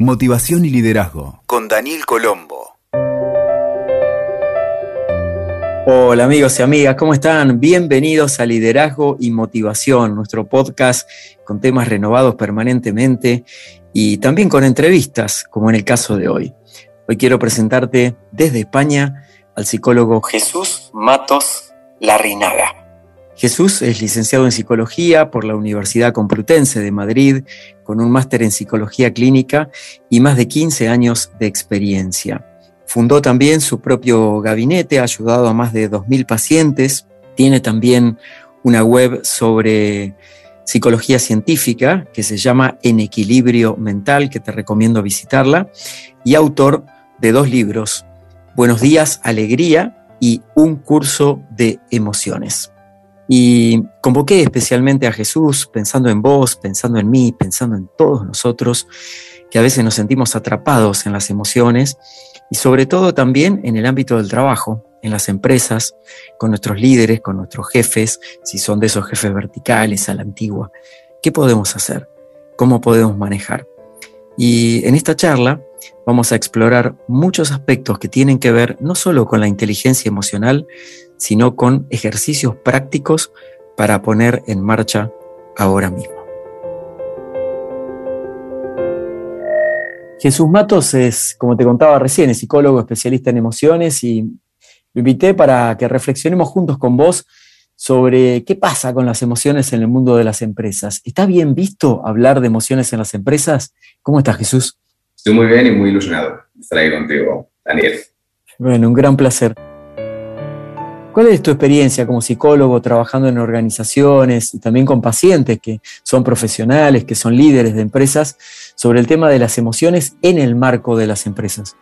Motivación y liderazgo. Con Daniel Colombo. Hola amigos y amigas, ¿cómo están? Bienvenidos a Liderazgo y Motivación, nuestro podcast con temas renovados permanentemente y también con entrevistas, como en el caso de hoy. Hoy quiero presentarte desde España al psicólogo Jesús Matos Larrinaga. Jesús es licenciado en psicología por la Universidad Complutense de Madrid, con un máster en psicología clínica y más de 15 años de experiencia. Fundó también su propio gabinete, ha ayudado a más de 2.000 pacientes, tiene también una web sobre psicología científica que se llama En Equilibrio Mental, que te recomiendo visitarla, y autor de dos libros, Buenos días, Alegría y Un curso de emociones. Y convoqué especialmente a Jesús pensando en vos, pensando en mí, pensando en todos nosotros, que a veces nos sentimos atrapados en las emociones y sobre todo también en el ámbito del trabajo, en las empresas, con nuestros líderes, con nuestros jefes, si son de esos jefes verticales a la antigua. ¿Qué podemos hacer? ¿Cómo podemos manejar? Y en esta charla vamos a explorar muchos aspectos que tienen que ver no solo con la inteligencia emocional, sino con ejercicios prácticos para poner en marcha ahora mismo. Jesús Matos es, como te contaba recién, es psicólogo especialista en emociones y lo invité para que reflexionemos juntos con vos sobre qué pasa con las emociones en el mundo de las empresas. ¿Está bien visto hablar de emociones en las empresas? ¿Cómo estás, Jesús? Estoy muy bien y muy ilusionado de estar ahí contigo, Daniel. Bueno, un gran placer. ¿Cuál es tu experiencia como psicólogo trabajando en organizaciones y también con pacientes que son profesionales, que son líderes de empresas, sobre el tema de las emociones en el marco de las empresas?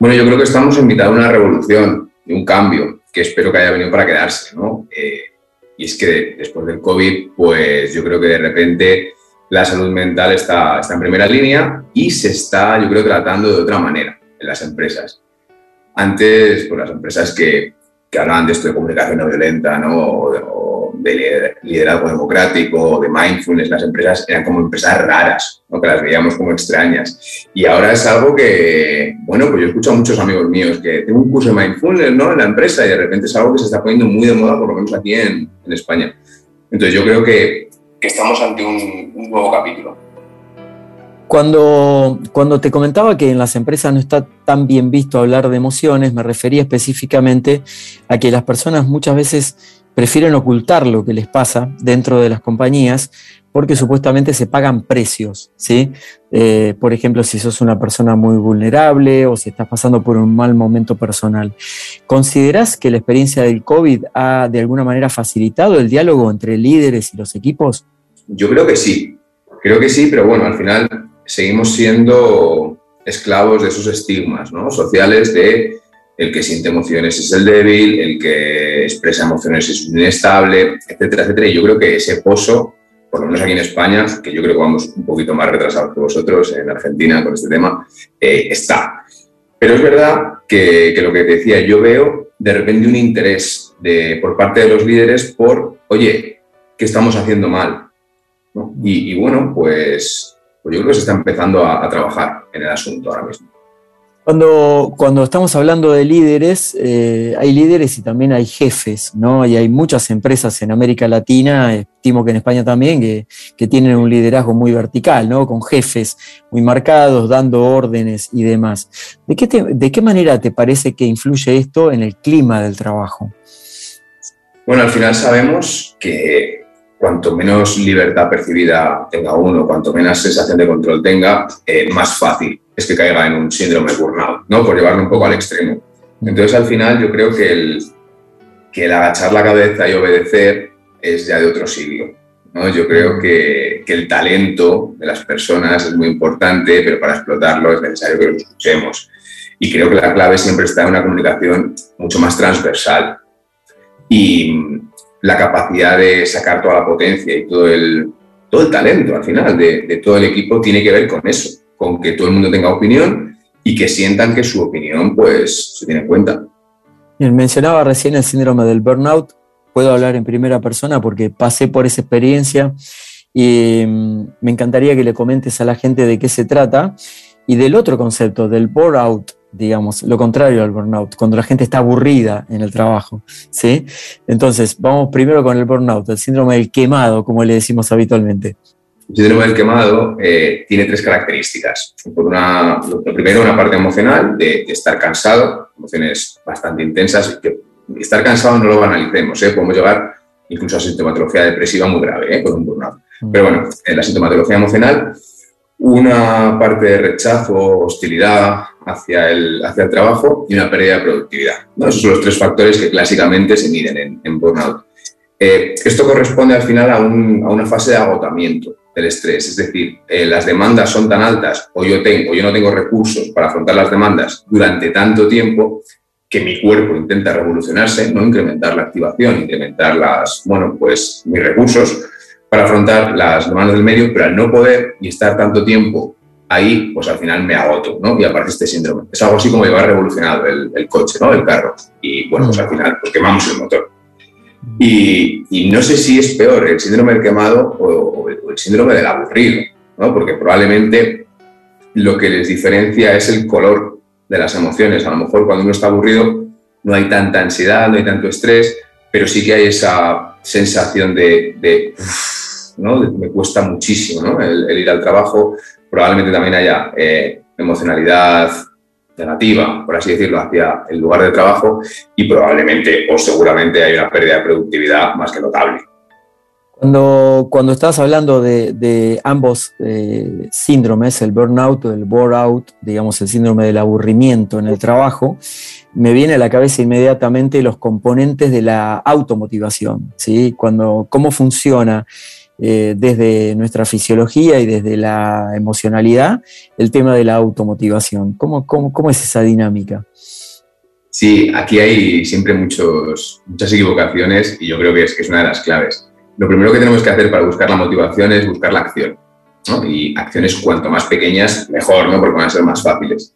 Bueno, yo creo que estamos invitados a una revolución y un cambio que espero que haya venido para quedarse, ¿no? Eh, y es que después del COVID, pues yo creo que de repente la salud mental está, está en primera línea y se está, yo creo, tratando de otra manera en las empresas. Antes, pues las empresas que que hablaban de esto de comunicación no violenta, ¿no? O de, liderazgo democrático, de mindfulness, las empresas eran como empresas raras, ¿no? que las veíamos como extrañas. Y ahora es algo que, bueno, pues yo escucho a muchos amigos míos que tengo un curso de mindfulness ¿no? en la empresa y de repente es algo que se está poniendo muy de moda, por lo menos aquí en, en España. Entonces yo creo que, que estamos ante un, un nuevo capítulo. Cuando, cuando te comentaba que en las empresas no está tan bien visto hablar de emociones, me refería específicamente a que las personas muchas veces prefieren ocultar lo que les pasa dentro de las compañías porque supuestamente se pagan precios, ¿sí? Eh, por ejemplo, si sos una persona muy vulnerable o si estás pasando por un mal momento personal. ¿Considerás que la experiencia del COVID ha de alguna manera facilitado el diálogo entre líderes y los equipos? Yo creo que sí, creo que sí, pero bueno, al final seguimos siendo esclavos de esos estigmas ¿no? sociales de el que siente emociones es el débil, el que expresa emociones es inestable, etcétera, etcétera. Y yo creo que ese pozo, por lo menos aquí en España, que yo creo que vamos un poquito más retrasados que vosotros en Argentina con este tema, eh, está. Pero es verdad que, lo que te decía, yo veo de repente un interés de, por parte de los líderes por, oye, ¿qué estamos haciendo mal? Y bueno, pues pues yo creo que se está empezando a, trabajar en el asunto ahora mismo. Cuando, cuando estamos hablando de líderes, eh, hay líderes y también hay jefes, ¿no? Y hay muchas empresas en América Latina, estimo que en España también, que, que tienen un liderazgo muy vertical, ¿no? Con jefes muy marcados, dando órdenes y demás. ¿De qué, ¿De qué manera te parece que influye esto en el clima del trabajo? Bueno, al final sabemos que cuanto menos libertad percibida tenga uno, cuanto menos sensación de control tenga, eh, más fácil es que caiga en un síndrome burnout, ¿no? Por llevarlo un poco al extremo. Entonces, al final, yo creo que el, que el agachar la cabeza y obedecer es ya de otro siglo. ¿no? Yo creo que, que, el talento de las personas es muy importante, pero para explotarlo es necesario que lo escuchemos. Y creo que la clave siempre está en una comunicación mucho más transversal. Y, la capacidad de sacar toda la potencia y todo el, todo el talento al final de, todo el equipo tiene que ver con eso, con que todo el mundo tenga opinión y que sientan que su opinión pues se tiene en cuenta. Bien, mencionaba recién el síndrome del burnout, puedo hablar en primera persona porque pasé por esa experiencia Y mm, me encantaría que le comentes a la gente de qué se trata y del otro concepto, del burnout, digamos, lo contrario al burnout, cuando la gente está aburrida en el trabajo. ¿sí? Entonces, vamos primero con el burnout, el síndrome del quemado, como le decimos habitualmente. El síndrome del quemado eh, tiene tres características. Por una, lo primero, una parte emocional de, estar cansado, emociones bastante intensas. Que estar cansado no lo analicemos, ¿eh? podemos llegar incluso a sintomatología depresiva muy grave ¿eh? con un burnout. Mm. Pero bueno, en la sintomatología emocional, una parte de rechazo, hostilidad hacia el, hacia el trabajo y una pérdida de productividad. Esos son los tres factores que clásicamente se miden en, burnout. Eh, esto corresponde al final a, a, una fase de agotamiento del estrés, es decir, eh, las demandas son tan altas o yo, tengo, yo no tengo recursos para afrontar las demandas durante tanto tiempo que mi cuerpo intenta revolucionarse, no incrementar la activación, incrementar las, bueno, pues mis recursos para afrontar las demandas del medio, pero al no poder y estar tanto tiempo ahí, pues al final me agoto, ¿no? Y aparece este síndrome. Es algo así como llevar revolucionado el, el coche, ¿no? El carro. Y bueno, pues al final pues quemamos el motor. Y, y, no sé si es peor el síndrome del quemado o, el, síndrome del aburrido, ¿no? Porque probablemente lo que les diferencia es el color de las emociones. A lo mejor cuando uno está aburrido no hay tanta ansiedad, no hay tanto estrés, pero sí que hay esa sensación de, me cuesta muchísimo el, ir al trabajo. Probablemente también haya eh, emocionalidad negativa, por así decirlo, hacia el lugar de trabajo y probablemente o seguramente hay una pérdida de productividad más que notable. Cuando, cuando estás hablando de, ambos eh, síndromes, el burnout o el bore-out, digamos el síndrome del aburrimiento en el trabajo, me viene a la cabeza inmediatamente los componentes de la automotivación, ¿sí? Cuando, cómo funciona eh, desde nuestra fisiología y desde la emocionalidad el tema de la automotivación. ¿Cómo, cómo, cómo es esa dinámica? Sí, aquí hay siempre muchos, muchas equivocaciones y yo creo que es, que es una de las claves lo primero que tenemos que hacer para buscar la motivación es buscar la acción. Y acciones cuanto más pequeñas, mejor, ¿no? porque van a ser más fáciles.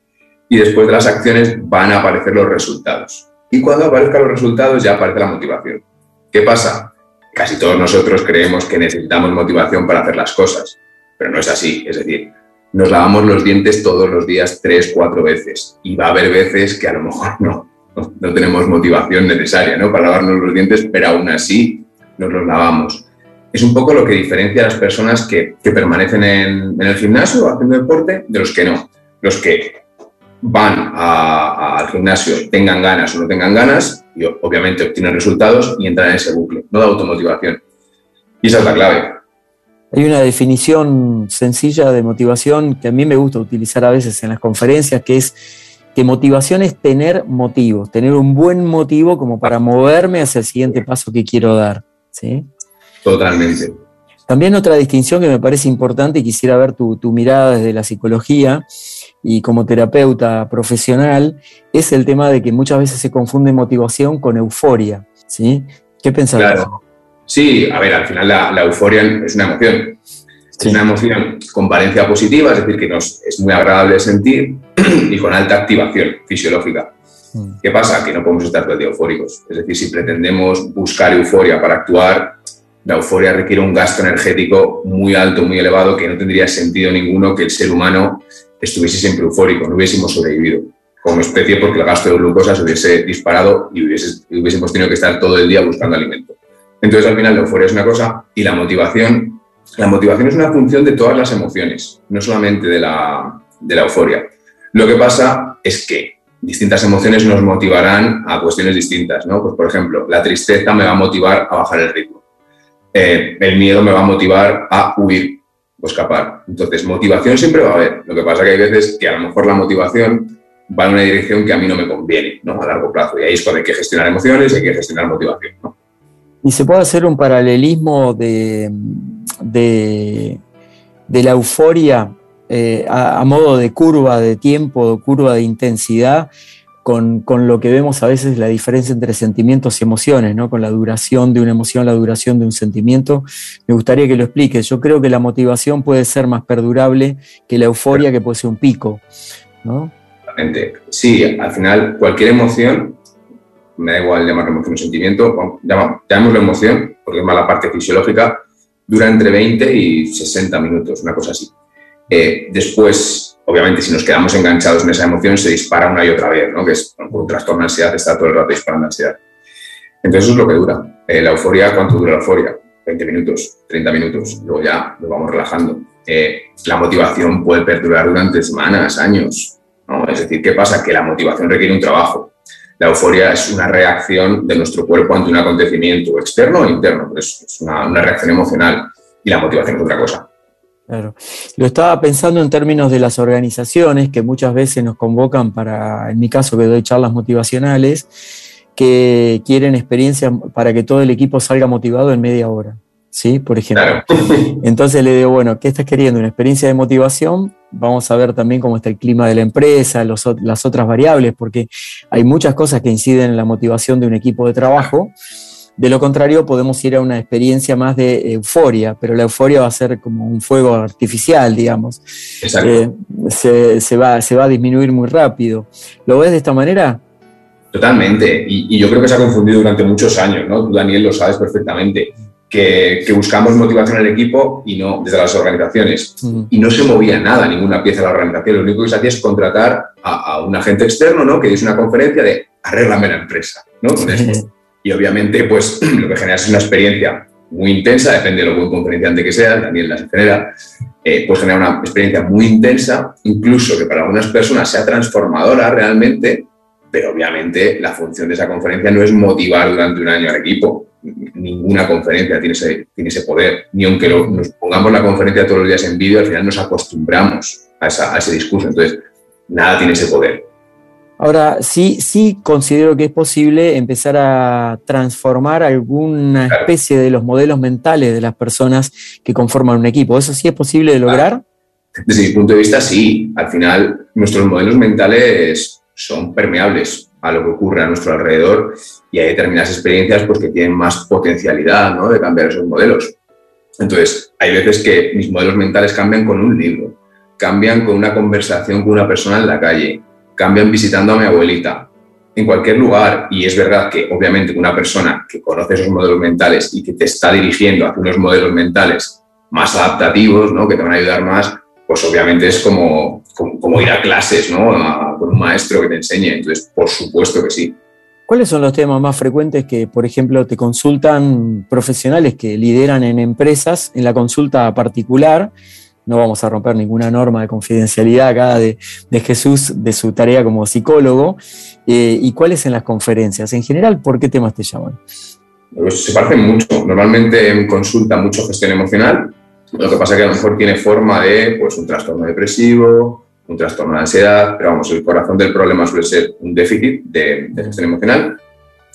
Y después de las acciones van a aparecer los resultados. Y cuando aparezcan los resultados ya aparece la motivación. ¿Qué pasa? Casi todos nosotros creemos que necesitamos motivación para hacer las cosas, pero no es así. Es decir, nos lavamos los dientes todos los días tres, cuatro veces. Y va a haber veces que a lo mejor no, no, tenemos motivación necesaria ¿no? para lavarnos los dientes, pero aún así nos los lavamos. Es un poco lo que diferencia a las personas que, permanecen en, el gimnasio haciendo deporte de los que no. Los que van al gimnasio, tengan ganas o no tengan ganas, y obviamente obtienen resultados y entran en ese bucle, no de automotivación. Y esa es la clave. Hay una definición sencilla de motivación que a mí me gusta utilizar a veces en las conferencias, que es que motivación es tener motivos, tener un buen motivo como para moverme hacia el siguiente paso que quiero dar. ¿sí? Totalmente. También otra distinción que me parece importante y quisiera ver tu, mirada desde la psicología y como terapeuta profesional es el tema de que muchas veces se confunde motivación con euforia. ¿sí? ¿Qué pensás? Claro. Sí, a ver, al final la, euforia es una emoción. Es una emoción con valencia positiva, es decir, que nos es muy agradable sentir y con alta activación fisiológica. Mm. ¿Qué pasa? Que no podemos estar todo el día eufóricos. Es decir, si pretendemos buscar euforia para actuar, la euforia requiere un gasto energético muy alto, muy elevado, que no tendría sentido ninguno que el ser humano estuviese siempre eufórico, no hubiésemos sobrevivido como especie porque el gasto de glucosa se hubiese disparado y hubiésemos tenido que estar todo el día buscando alimento. Entonces, al final, la euforia es una cosa y la motivación, la motivación es una función de todas las emociones, no solamente de la, de la euforia. Lo que pasa es que distintas emociones nos motivarán a cuestiones distintas, ¿no? Pues, por ejemplo, la tristeza me va a motivar a bajar el ritmo. Eh, el miedo me va a motivar a huir o escapar. Entonces, motivación siempre va a haber. Lo que pasa que hay veces que a lo mejor la motivación va en una dirección que a mí no me conviene, ¿no? A largo plazo. Y ahí es cuando hay que gestionar emociones hay que gestionar motivación, ¿no? Y se puede hacer un paralelismo de, de, de la euforia eh, a, modo de curva de tiempo, curva de intensidad, con, lo que vemos a veces la diferencia entre sentimientos y emociones, ¿no? con la duración de una emoción, la duración de un sentimiento. Me gustaría que lo expliques. Yo creo que la motivación puede ser más perdurable que la euforia, que puede ser un pico. ¿no? Sí, al final cualquier emoción, me da igual llamarlo emoción o sentimiento, llamémoslo emoción, porque es más la parte fisiológica, dura entre 20 y 60 minutos, una cosa así. Eh, después, obviamente, si nos quedamos enganchados en esa emoción, se dispara una y otra vez, ¿no? que es un trastorno de ansiedad, está todo el rato disparando ansiedad. Entonces, eso es lo que dura. Eh, la euforia, ¿cuánto dura la euforia? 20 minutos, 30 minutos, luego ya nos vamos relajando. Eh, la motivación puede perdurar durante semanas, años. Es decir, ¿qué pasa? Que la motivación requiere un trabajo. La euforia es una reacción de nuestro cuerpo ante un acontecimiento externo o interno, es, es una, una reacción emocional y la motivación es otra cosa. Claro. Lo estaba pensando en términos de las organizaciones que muchas veces nos convocan para, en mi caso que doy charlas motivacionales, que quieren experiencias para que todo el equipo salga motivado en media hora. ¿Sí? Por ejemplo. Entonces le digo, bueno, ¿qué estás queriendo? ¿Una experiencia de motivación? Vamos a ver también cómo está el clima de la empresa, las otras variables, porque hay muchas cosas que inciden en la motivación de un equipo de trabajo de lo contrario, podemos ir a una experiencia más de euforia, pero la euforia va a ser como un fuego artificial, digamos. Exacto. Eh, se, va, se va a disminuir muy rápido. ¿Lo ves de esta manera? Totalmente. Y, yo creo que se ha confundido durante muchos años, ¿no? Tú, Daniel, lo sabes perfectamente. Que, buscamos motivación en el equipo y no desde las organizaciones. Y no se movía nada, ninguna pieza de la organización. Lo único que se hacía es contratar a, un agente externo, ¿no? Que dice una conferencia de arréglame la empresa, ¿no? Con esto. Y obviamente, pues lo que genera es una experiencia muy intensa, depende de lo buen conferenciante que sea, Daniel las genera, eh, pues genera una experiencia muy intensa, incluso que para algunas personas sea transformadora realmente, pero obviamente la función de esa conferencia no es motivar durante un año al equipo. Ninguna conferencia tiene ese, tiene ese poder, ni aunque nos pongamos la conferencia todos los días en vídeo, al final nos acostumbramos a, a ese discurso. Entonces, nada tiene ese poder. Ahora, sí, sí considero que es posible empezar a transformar alguna especie de los modelos mentales de las personas que conforman un equipo. ¿Eso sí es posible de lograr? Desde mi punto de vista, sí. Al final, nuestros modelos mentales son permeables a lo que ocurre a nuestro alrededor y hay determinadas experiencias pues, que tienen más potencialidad ¿no? de cambiar esos modelos. Entonces, hay veces que mis modelos mentales cambian con un libro, cambian con una conversación con una persona en la calle, cambian visitando a mi abuelita, en cualquier lugar. Y es verdad que obviamente una persona que conoce esos modelos mentales y que te está dirigiendo hacia unos modelos mentales más adaptativos, ¿no? que te van a ayudar más, pues obviamente es como, como, ir a clases ¿no? con un maestro que te enseñe. Entonces, por supuesto que sí. ¿Cuáles son los temas más frecuentes que, por ejemplo, te consultan profesionales que lideran en empresas en la consulta particular? No vamos a romper ninguna norma de confidencialidad acá de, Jesús, de su tarea como psicólogo, eh, y cuáles en las conferencias. En general, ¿por qué temas te llaman? Pues se parecen mucho. Normalmente en consulta mucho gestión emocional, lo que pasa es que a lo mejor tiene forma de pues, un trastorno depresivo, un trastorno de ansiedad, pero vamos, el corazón del problema suele ser un déficit de, gestión emocional.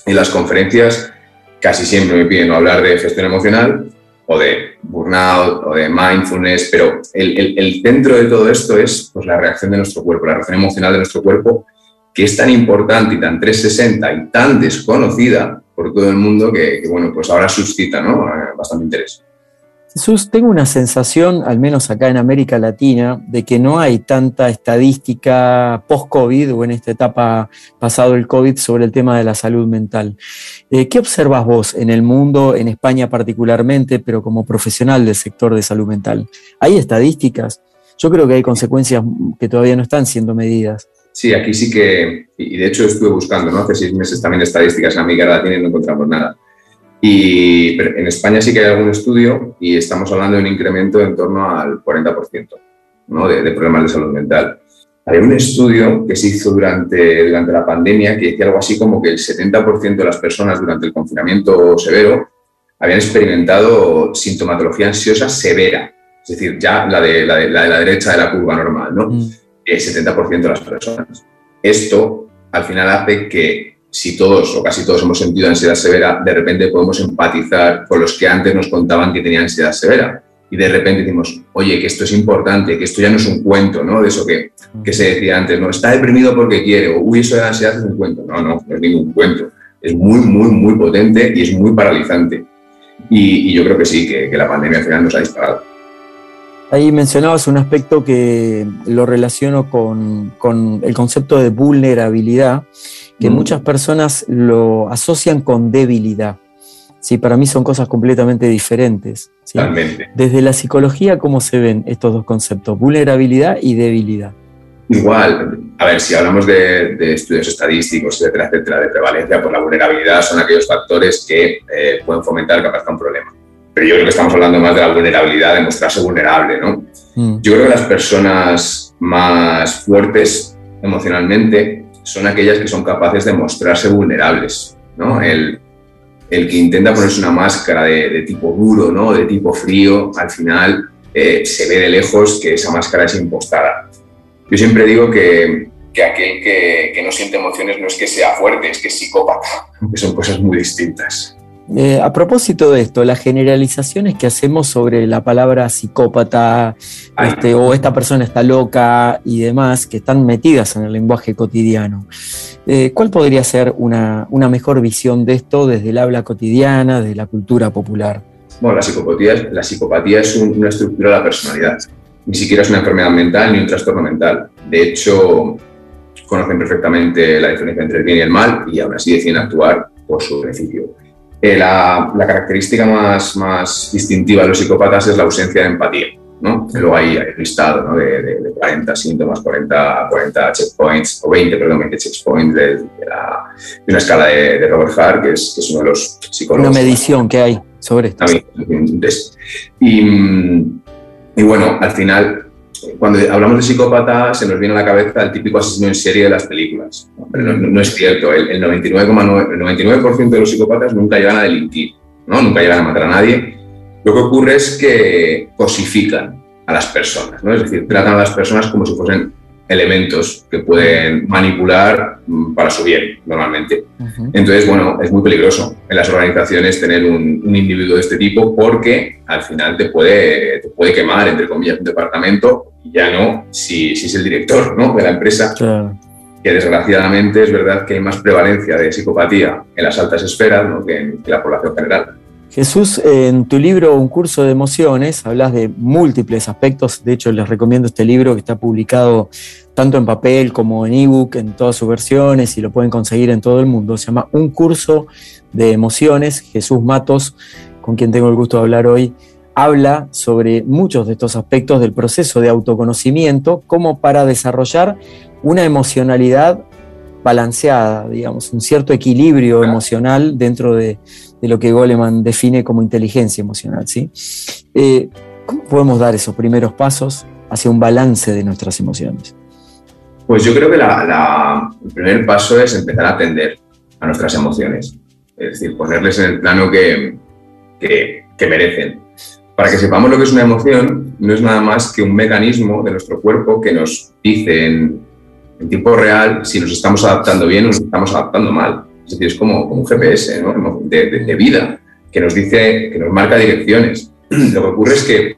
En las conferencias casi siempre me piden hablar de gestión emocional o de burnout o de mindfulness, pero el, el, centro de todo esto es pues, la reacción de nuestro cuerpo, la reacción emocional de nuestro cuerpo, que es tan importante y tan 360 y tan desconocida por todo el mundo que, bueno, pues ahora suscita ¿no? Eh, bastante interés. Jesús, tengo una sensación, al menos acá en América Latina, de que no hay tanta estadística post-COVID o en esta etapa pasado el COVID sobre el tema de la salud mental. Eh, ¿Qué observas vos en el mundo, en España particularmente, pero como profesional del sector de salud mental? ¿Hay estadísticas? Yo creo que hay consecuencias que todavía no están siendo medidas. Sí, aquí sí que, y de hecho estuve buscando, ¿no? Hace seis meses también estadísticas en América Latina y no encontramos nada. Y en España sí que hay algún estudio y estamos hablando de un incremento en torno al 40% ¿no? de, problemas de salud mental. Hay un estudio que se hizo durante, durante la pandemia que decía algo así como que el 70% de las personas durante el confinamiento severo habían experimentado sintomatología ansiosa severa, es decir, ya la de la, de, la, derecha de la curva normal, ¿no? Mm. El 70% de las personas. Esto al final hace que si todos o casi todos hemos sentido ansiedad severa, de repente podemos empatizar con los que antes nos contaban que tenían ansiedad severa. Y de repente decimos, oye, que esto es importante, que esto ya no es un cuento, ¿no? De eso que, que se decía antes, no, está deprimido porque quiere, o uy, eso de ansiedad es un cuento. No, no, no es ningún cuento. Es muy, muy, muy potente y es muy paralizante. Y, yo creo que sí, que, que la pandemia al final nos ha disparado. Ahí mencionabas un aspecto que lo relaciono con, con el concepto de vulnerabilidad que mm. muchas personas lo asocian con debilidad. Sí, para mí son cosas completamente diferentes. Desde la psicología, ¿cómo se ven estos dos conceptos? Vulnerabilidad y debilidad. Igual, a ver, si hablamos de, estudios estadísticos, etcétera, etcétera, de prevalencia, pues la vulnerabilidad son aquellos factores que eh, pueden fomentar que aparezca un problema. Pero yo creo que estamos hablando más de la vulnerabilidad, de mostrarse vulnerable, ¿no? Mm. Yo creo que las personas más fuertes emocionalmente son aquellas que son capaces de mostrarse vulnerables, ¿no? El, el que intenta ponerse una máscara de, tipo duro, ¿no? De tipo frío, al final eh, se ve de lejos que esa máscara es impostada. Yo siempre digo que, que aquel que, que, no siente emociones no es que sea fuerte, es que es psicópata, que son cosas muy distintas. Eh, a propósito de esto, las generalizaciones que hacemos sobre la palabra psicópata este, o esta persona está loca y demás, que están metidas en el lenguaje cotidiano, eh, ¿cuál podría ser una, mejor visión de esto desde el habla cotidiana, de la cultura popular? Bueno, la psicopatía, la psicopatía es una estructura de la personalidad ni siquiera es una enfermedad mental ni un trastorno mental. De hecho, conocen perfectamente la diferencia entre el bien y el mal y aún así deciden actuar por su beneficio. Eh, la, característica más, más distintiva de los psicópatas es la ausencia de empatía. ¿no? Luego hay el listado ¿no? de, 40 síntomas, 40, 40 checkpoints, o 20, perdón, 20 checkpoints de, de, una escala de, Robert Hart, que es, que es, uno de los psicólogos. Una medición que hay sobre esto. Y, y bueno, al final, cuando hablamos de psicópata, se nos viene a la cabeza el típico asesino en serie de las películas. No, es cierto. El, 99,9% de los psicópatas nunca llegan a delinquir, ¿no? nunca llegan a matar a nadie. Lo que ocurre es que cosifican a las personas, ¿no? es decir, tratan a las personas como si fuesen elementos que pueden manipular mm, para su bien, normalmente. Entonces, bueno, es muy peligroso en las organizaciones tener un, individuo de este tipo porque al final te puede, te puede quemar, entre comillas, un departamento y ya no si, si es el director ¿no? de la empresa. Que desgraciadamente es verdad que hay más prevalencia de psicopatía en las altas esferas que en la población general. Jesús, en tu libro Un curso de emociones hablas de múltiples aspectos, de hecho les recomiendo este libro que está publicado tanto en papel como en ebook, en todas sus versiones y lo pueden conseguir en todo el mundo. Se llama Un curso de emociones. Jesús Matos, con quien tengo el gusto de hablar hoy, habla sobre muchos de estos aspectos del proceso de autoconocimiento como para desarrollar una emocionalidad balanceada, digamos, un cierto equilibrio emocional dentro de, de lo que Goleman define como inteligencia emocional. ¿sí? Eh, ¿Cómo podemos dar esos primeros pasos hacia un balance de nuestras emociones? Pues yo creo que el primer paso es empezar a atender a nuestras emociones, es decir, ponerles en el plano que, que, merecen. Para que sepamos lo que es una emoción, no es nada más que un mecanismo de nuestro cuerpo que nos dice en, en tiempo real si nos estamos adaptando bien o nos estamos adaptando mal. Es decir, es como, un GPS de, vida que nos dice, que nos marca direcciones. Lo que ocurre es que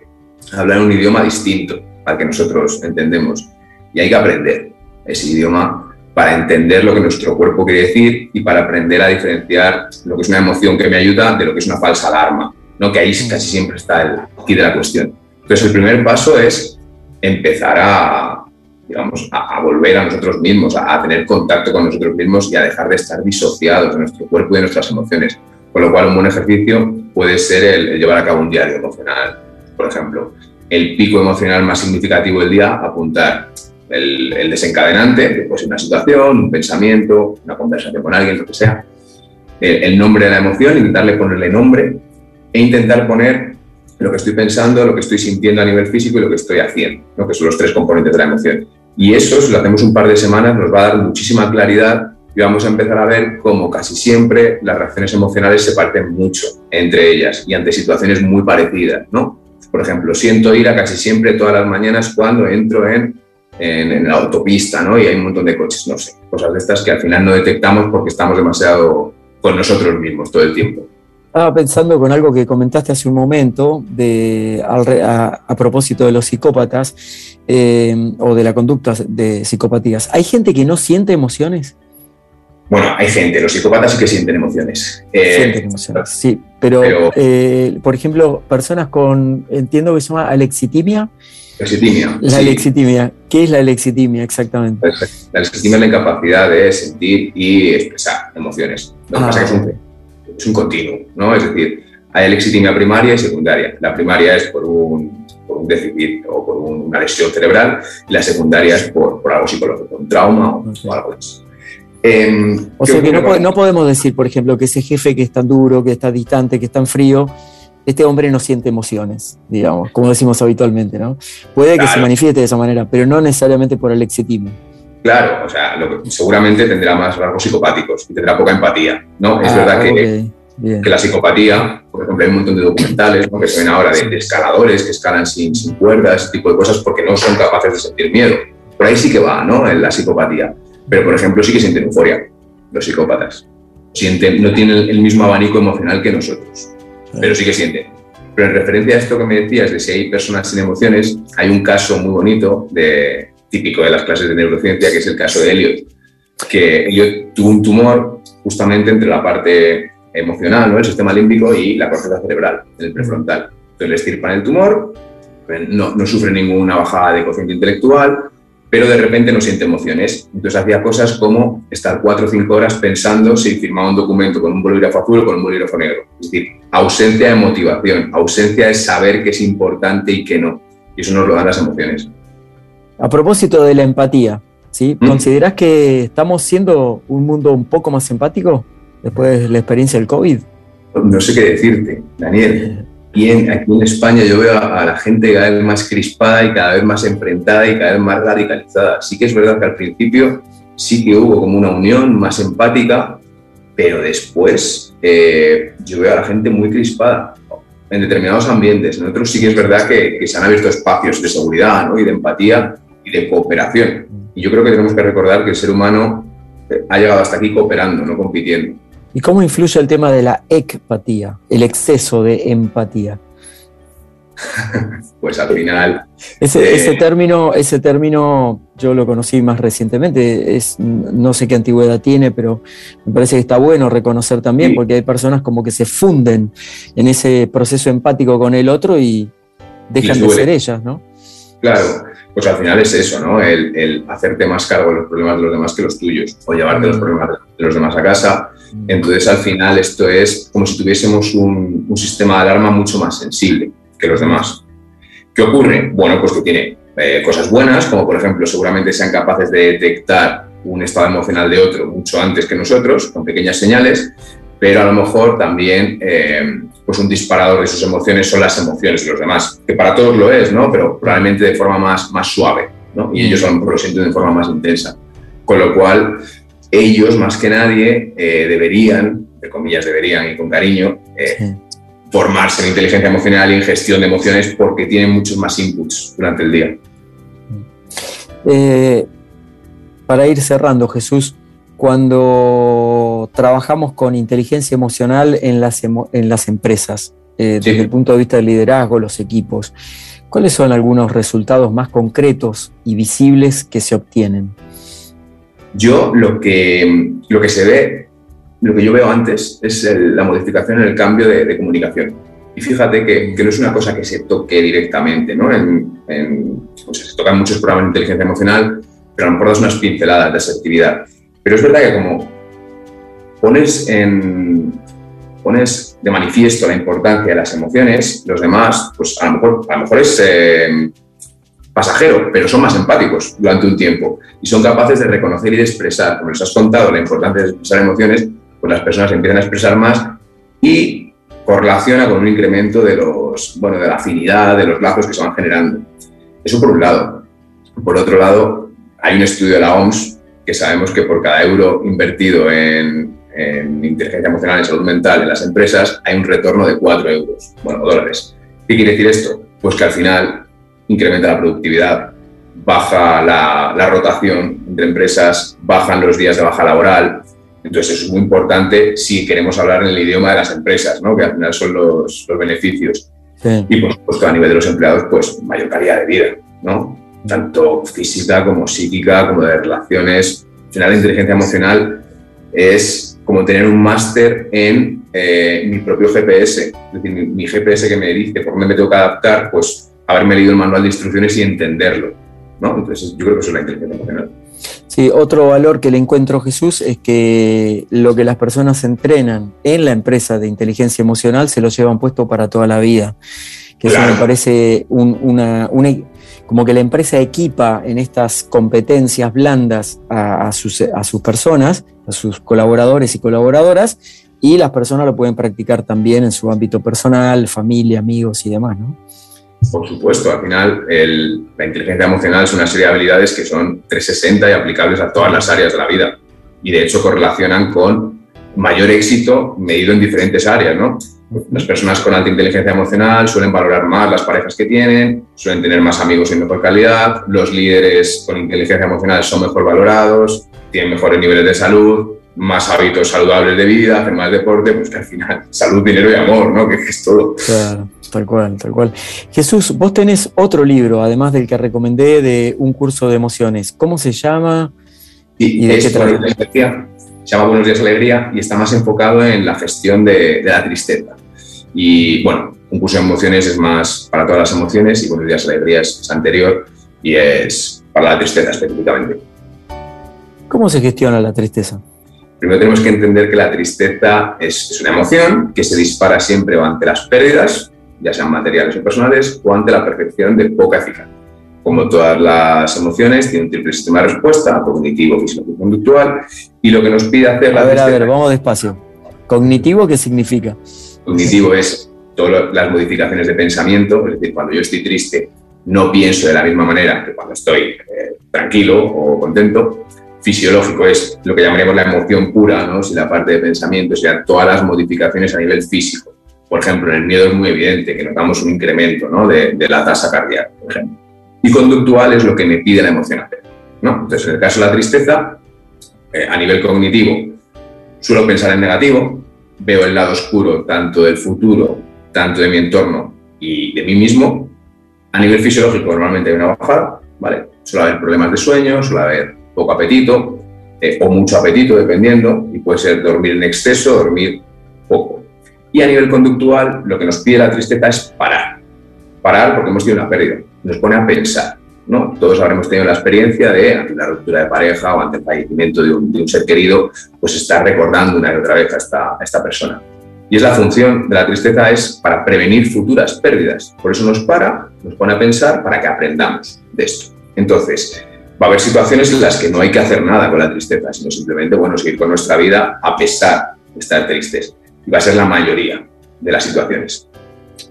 hablan un idioma distinto al que nosotros entendemos y hay que aprender ese idioma para entender lo que nuestro cuerpo quiere decir y para aprender a diferenciar lo que es una emoción que me ayuda de lo que es una falsa alarma, ¿no? que ahí casi siempre está el aquí de la cuestión. Entonces, el primer paso es empezar a, digamos, a, volver a nosotros mismos, a, tener contacto con nosotros mismos y a dejar de estar disociados de nuestro cuerpo y de nuestras emociones. Con lo cual, un buen ejercicio puede ser el, llevar a cabo un diario emocional, por ejemplo. El pico emocional más significativo del día, apuntar el, desencadenante, ser una situación, un pensamiento, una conversación con alguien, lo que sea. El nombre de la emoción, intentarle ponerle nombre e intentar poner lo que estoy pensando, lo que estoy sintiendo a nivel físico y lo que estoy haciendo, ¿no? que son los tres componentes de la emoción. Y eso, si lo hacemos un par de semanas, nos va a dar muchísima claridad y vamos a empezar a ver cómo casi siempre las reacciones emocionales se parten mucho entre ellas y ante situaciones muy parecidas. ¿no? Por ejemplo, siento ira casi siempre todas las mañanas cuando entro en, en, en la autopista ¿no? y hay un montón de coches, no sé, cosas de estas que al final no detectamos porque estamos demasiado con nosotros mismos todo el tiempo. Estaba pensando con algo que comentaste hace un momento de, a, propósito de los psicópatas eh, o de la conducta de psicopatías. ¿Hay gente que no siente emociones? Bueno, hay gente, los psicópatas sí que sienten emociones. Eh, sienten emociones, sí, pero, eh, por ejemplo, personas con, entiendo que se llama alexitimia. Alexitimia. La alexitimia. ¿Qué es la alexitimia exactamente? La alexitimia es la incapacidad de sentir y expresar emociones. Lo que pasa es que es un es un continuo, ¿no? Es decir, hay lexitimia primaria y secundaria. La primaria es por un, por un déficit o por una lesión cerebral y la secundaria es por, por algo psicológico, un trauma o, algo así. Em, o sea que no, no, podemos decir, por ejemplo, que ese jefe que es tan duro, que está distante, que es tan frío, este hombre no siente emociones, digamos, como decimos habitualmente, ¿no? Puede que se manifieste de esa manera, pero no necesariamente por el exitismo. Claro, o sea, seguramente tendrá más rasgos psicopáticos y tendrá poca empatía, ¿no? es ah, verdad que, que, la psicopatía, por ejemplo, hay un montón de documentales que se ven ahora de, escaladores que escalan sin, sin cuerdas, ese tipo de cosas, porque no son capaces de sentir miedo. Por ahí sí que va, ¿no? En la psicopatía. Pero, por ejemplo, sí que sienten euforia, los psicópatas. Sienten, no tienen el mismo abanico emocional que nosotros pero sí que siente. Pero en referencia a esto que me decías de si hay personas sin emociones, hay un caso muy bonito, de, típico de las clases de neurociencia, que es el caso de Elliot, que Elliot tuvo un tumor justamente entre la parte emocional, ¿no? el sistema límbico y la corteza cerebral, el prefrontal. Entonces le estirpan el tumor, no, no sufre ninguna bajada de cociente intelectual, pero de repente no siente emociones. Entonces hacía cosas como estar cuatro o cinco horas pensando si firmaba un documento con un bolígrafo azul o con un bolígrafo negro. Es decir, ausencia de motivación, ausencia de saber qué es importante y qué no. Y eso nos lo dan las emociones. A propósito de la empatía, ¿sí? ¿Mm? ¿consideras que estamos siendo un mundo un poco más empático después de la experiencia del COVID? No sé qué decirte, Daniel aquí en España yo veo a, la gente cada vez más crispada y cada vez más enfrentada y cada vez más radicalizada. Sí que es verdad que al principio sí que hubo como una unión más empática, pero después eh, yo veo a la gente muy crispada en determinados ambientes. En otros sí que es verdad que, se han abierto espacios de seguridad y de empatía y de cooperación. Y yo creo que tenemos que recordar que el ser humano eh, ha llegado hasta aquí cooperando, no compitiendo. ¿Y cómo influye el tema de la ecpatía, el exceso de empatía? pues al final. Ese, eh, término, ese término yo lo conocí más recientemente, es, no sé qué antigüedad tiene, pero me parece que está bueno reconocer también, porque hay personas como que se funden en ese proceso empático con el otro y dejan de ser ellas, ¿no? Claro, pues al final es eso, ¿no? El, hacerte más cargo de los problemas de los demás que los tuyos, o llevarte los mm. problemas de los demás a casa. Mm. Entonces, al final, esto es como si tuviésemos un, sistema de alarma mucho más sensible que los demás. ¿Qué ocurre? Bueno, pues que tiene eh, cosas buenas, como por ejemplo, seguramente sean capaces de detectar un estado emocional de otro mucho antes que nosotros, con pequeñas señales, pero a lo mejor también eh, pues un disparador de sus emociones son las emociones de los demás, que para todos lo es, ¿no? pero probablemente de forma más, más suave, ¿no? y ellos a lo mejor lo sienten de forma más intensa. Con lo cual, ellos más que nadie eh, deberían, de comillas deberían y con cariño, eh, formarse en inteligencia emocional y en gestión de emociones porque tienen muchos más inputs durante el día. para ir cerrando, Jesús, cuando trabajamos con inteligencia emocional en las, en las empresas, eh, desde el punto de vista del liderazgo, los equipos. ¿Cuáles son algunos resultados más concretos y visibles que se obtienen? Yo lo que, lo que se ve, lo que yo veo antes es la modificación en el cambio de, comunicación. Y fíjate que, que, no es una cosa que se toque directamente, ¿no? En, se tocan muchos programas de inteligencia emocional, pero a lo mejor das unas pinceladas de asertividad. Pero es verdad que como pones, en, pones de manifiesto la importancia de las emociones, los demás, pues a lo mejor, a lo mejor es eh, pasajero, pero son más empáticos durante un tiempo y son capaces de reconocer y de expresar. Como les has contado la importancia de expresar emociones, pues las personas empiezan a expresar más y correlaciona con un incremento de, los, bueno, de la afinidad, de los lazos que se van generando. Eso por un lado. Por otro lado, hay un estudio de la OMS que sabemos que por cada euro invertido en, inteligencia emocional y salud mental en las empresas hay un retorno de 4 euros, bueno, dólares. ¿Qué quiere decir esto? Pues que al final incrementa la productividad, baja la, rotación entre empresas, bajan los días de baja laboral. Entonces, eso es muy importante si queremos hablar en el idioma de las empresas, ¿no? que al final son los, beneficios. Y, por supuesto, a nivel de los empleados, pues mayor calidad de vida. ¿no? tanto física como psíquica, como de relaciones. Al final, la inteligencia emocional es como tener un máster en eh, mi propio GPS. Es decir, mi, GPS que me dice por dónde me tengo que adaptar, pues haberme leído el manual de instrucciones y entenderlo. ¿no? Entonces yo creo que eso es la inteligencia emocional. Sí, otro valor que le encuentro Jesús es que lo que las personas entrenan en la empresa de inteligencia emocional se lo llevan puesto para toda la vida. Que eso me parece una, como que la empresa equipa en estas competencias blandas a, sus, personas, a sus colaboradores y colaboradoras, y las personas lo pueden practicar también en su ámbito personal, familia, amigos y demás, ¿no? Por supuesto, al final la inteligencia emocional es una serie de habilidades que son 360 y aplicables a todas las áreas de la vida. Y de hecho correlacionan con mayor éxito medido en diferentes áreas, ¿no? Las personas con alta inteligencia emocional suelen valorar más las parejas que tienen, suelen tener más amigos y mejor calidad, los líderes con inteligencia emocional son mejor valorados, tienen mejores niveles de salud, más hábitos saludables de vida, hacer más deporte, pues que al final salud, dinero y amor, ¿no? Que es todo. Claro. Tal cual, tal cual. Jesús, vos tenés otro libro, además del que recomendé, de un curso de emociones. ¿Cómo se llama? ¿Y, de qué trata? Se llama Buenos días Alegría y está más enfocado en la gestión de, la tristeza. Y bueno, un curso de emociones es más para todas las emociones y Buenos días Alegría es, anterior y es para la tristeza específicamente. ¿Cómo se gestiona la tristeza? Primero tenemos que entender que la tristeza es, es, una emoción que se dispara siempre ante las pérdidas ya sean materiales o personales, o ante la percepción de poca eficacia. Como todas las emociones, tiene un triple sistema de respuesta, cognitivo, físico y conductual, y lo que nos pide hacer la... A ver, a ver, vamos despacio. ¿Cognitivo qué significa? Cognitivo es todas las modificaciones de pensamiento, es decir, cuando yo estoy triste, no pienso de la misma manera que cuando estoy eh, tranquilo o contento. Fisiológico es lo que llamaríamos la emoción pura, ¿no? si la parte de pensamiento, o sea, todas las modificaciones a nivel físico por ejemplo, en el miedo es muy evidente que notamos un incremento ¿no? de, la tasa cardíaca, por ejemplo. Y conductual es lo que me pide la emoción hacer. ¿no? Entonces, en el caso de la tristeza, eh, a nivel cognitivo, suelo pensar en negativo, veo el lado oscuro tanto del futuro, tanto de mi entorno y de mí mismo. A nivel fisiológico, normalmente hay una bajada, ¿vale? Suele haber problemas de sueño, suele haber poco apetito eh, o mucho apetito, dependiendo, y puede ser dormir en exceso, dormir poco. Y a nivel conductual, lo que nos pide la tristeza es parar. Parar porque hemos tenido una pérdida. Nos pone a pensar. ¿No? Todos habremos tenido la experiencia de, ante la ruptura de pareja o ante el fallecimiento de un, ser querido, pues estar recordando una y otra vez a esta, esta persona. Y es la función de la tristeza es para prevenir futuras pérdidas. Por eso nos para, nos pone a pensar para que aprendamos de esto. Entonces, va a haber situaciones en las que no hay que hacer nada con la tristeza, sino simplemente, bueno, seguir con nuestra vida a pesar de estar tristes va a ser la mayoría de las situaciones.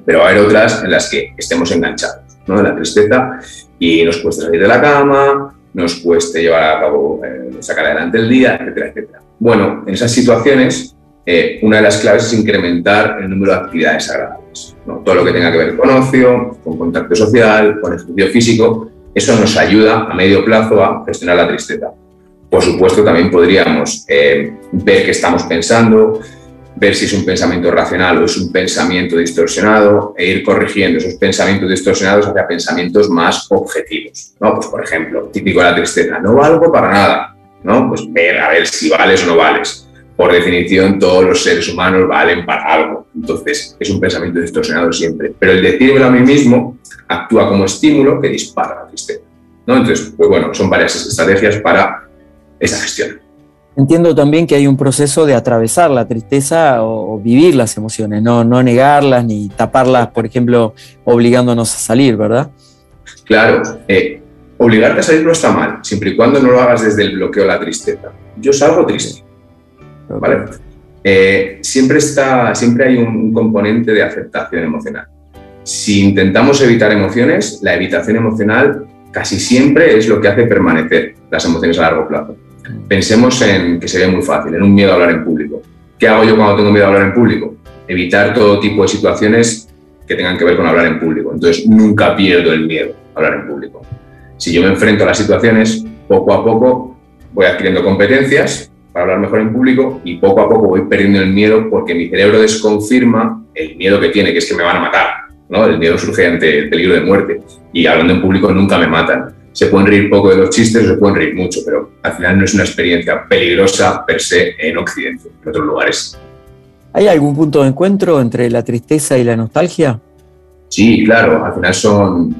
Pero va a haber otras en las que estemos enganchados ¿no? la tristeza y nos cueste salir de la cama, nos cueste llevar a cabo, eh, sacar adelante el día, etcétera, etcétera. Bueno, en esas situaciones, eh, una de las claves es incrementar el número de actividades agradables. Todo lo que tenga que ver con ocio, con contacto social, con ejercicio físico, eso nos ayuda a medio plazo a gestionar la tristeza. Por supuesto, también podríamos eh, ver qué estamos pensando, ver si es un pensamiento racional o es un pensamiento distorsionado e ir corrigiendo esos pensamientos distorsionados hacia pensamientos más objetivos. ¿no? Pues, por ejemplo, típico de la tristeza, no valgo para nada. ¿no? Pues ver a ver si vales o no vales. Por definición, todos los seres humanos valen para algo. Entonces, es un pensamiento distorsionado siempre. Pero el decírmelo a mí mismo actúa como estímulo que dispara la tristeza. ¿no? Entonces, pues bueno, son varias estrategias para esa gestión. Entiendo también que hay un proceso de atravesar la tristeza o, vivir las emociones, no, no negarlas ni taparlas, por ejemplo, obligándonos a salir, ¿verdad? Claro, eh, obligarte a salir no está mal, siempre y cuando no lo hagas desde el bloqueo de la tristeza. Yo salgo triste, ¿vale? Eh, siempre, está, siempre hay un componente de aceptación emocional. Si intentamos evitar emociones, la evitación emocional casi siempre es lo que hace permanecer las emociones a largo plazo. Pensemos en que sería muy fácil, en un miedo a hablar en público. ¿Qué hago yo cuando tengo miedo a hablar en público? Evitar todo tipo de situaciones que tengan que ver con hablar en público. Entonces, nunca pierdo el miedo a hablar en público. Si yo me enfrento a las situaciones, poco a poco voy adquiriendo competencias para hablar mejor en público y poco a poco voy perdiendo el miedo porque mi cerebro desconfirma el miedo que tiene, que es que me van a matar. ¿no? El miedo surge ante el peligro de muerte y hablando en público nunca me matan se pueden reír poco de los chistes o se pueden reír mucho, pero al final no es una experiencia peligrosa per se en Occidente, en otros lugares. ¿Hay algún punto de encuentro entre la tristeza y la nostalgia? Sí, claro, al final son,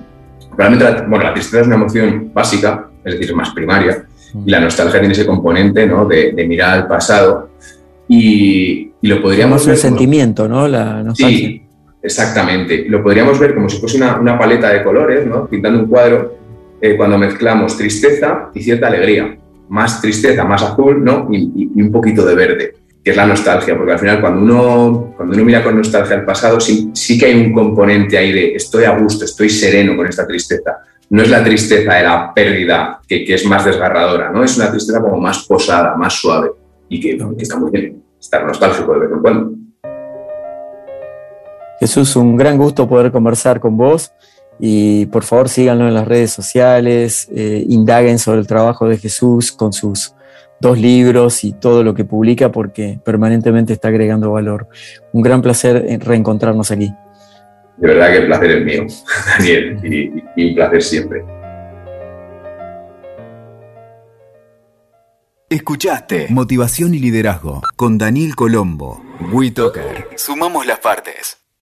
realmente, la, bueno, la tristeza es una emoción básica, es decir, es más primaria, y la nostalgia tiene ese componente ¿no? de, mirar al pasado y, lo podríamos ver... un sentimiento, ¿no? La nostalgia. Sí, exactamente. Lo podríamos ver como si fuese una, una paleta de colores, ¿no? Pintando un cuadro eh, cuando mezclamos tristeza y cierta alegría. Más tristeza, más azul, ¿no? Y, un poquito de verde, que es la nostalgia, porque al final cuando uno, cuando uno mira con nostalgia al pasado, sí, sí que hay un componente ahí de estoy a gusto, estoy sereno con esta tristeza no es la tristeza de la pérdida que, es más desgarradora, ¿no? Es una tristeza como más posada, más suave y que, está muy bien estar nostálgico de vez en cuando. Jesús, un gran gusto poder conversar con vos y por favor síganlo en las redes sociales, eh, indaguen sobre el trabajo de Jesús con sus dos libros y todo lo que publica porque permanentemente está agregando valor. Un gran placer reencontrarnos aquí. De verdad que el placer es mío, Daniel, y, un placer siempre. Escuchaste Motivación y Liderazgo con Daniel Colombo. WeToker. Sumamos las partes.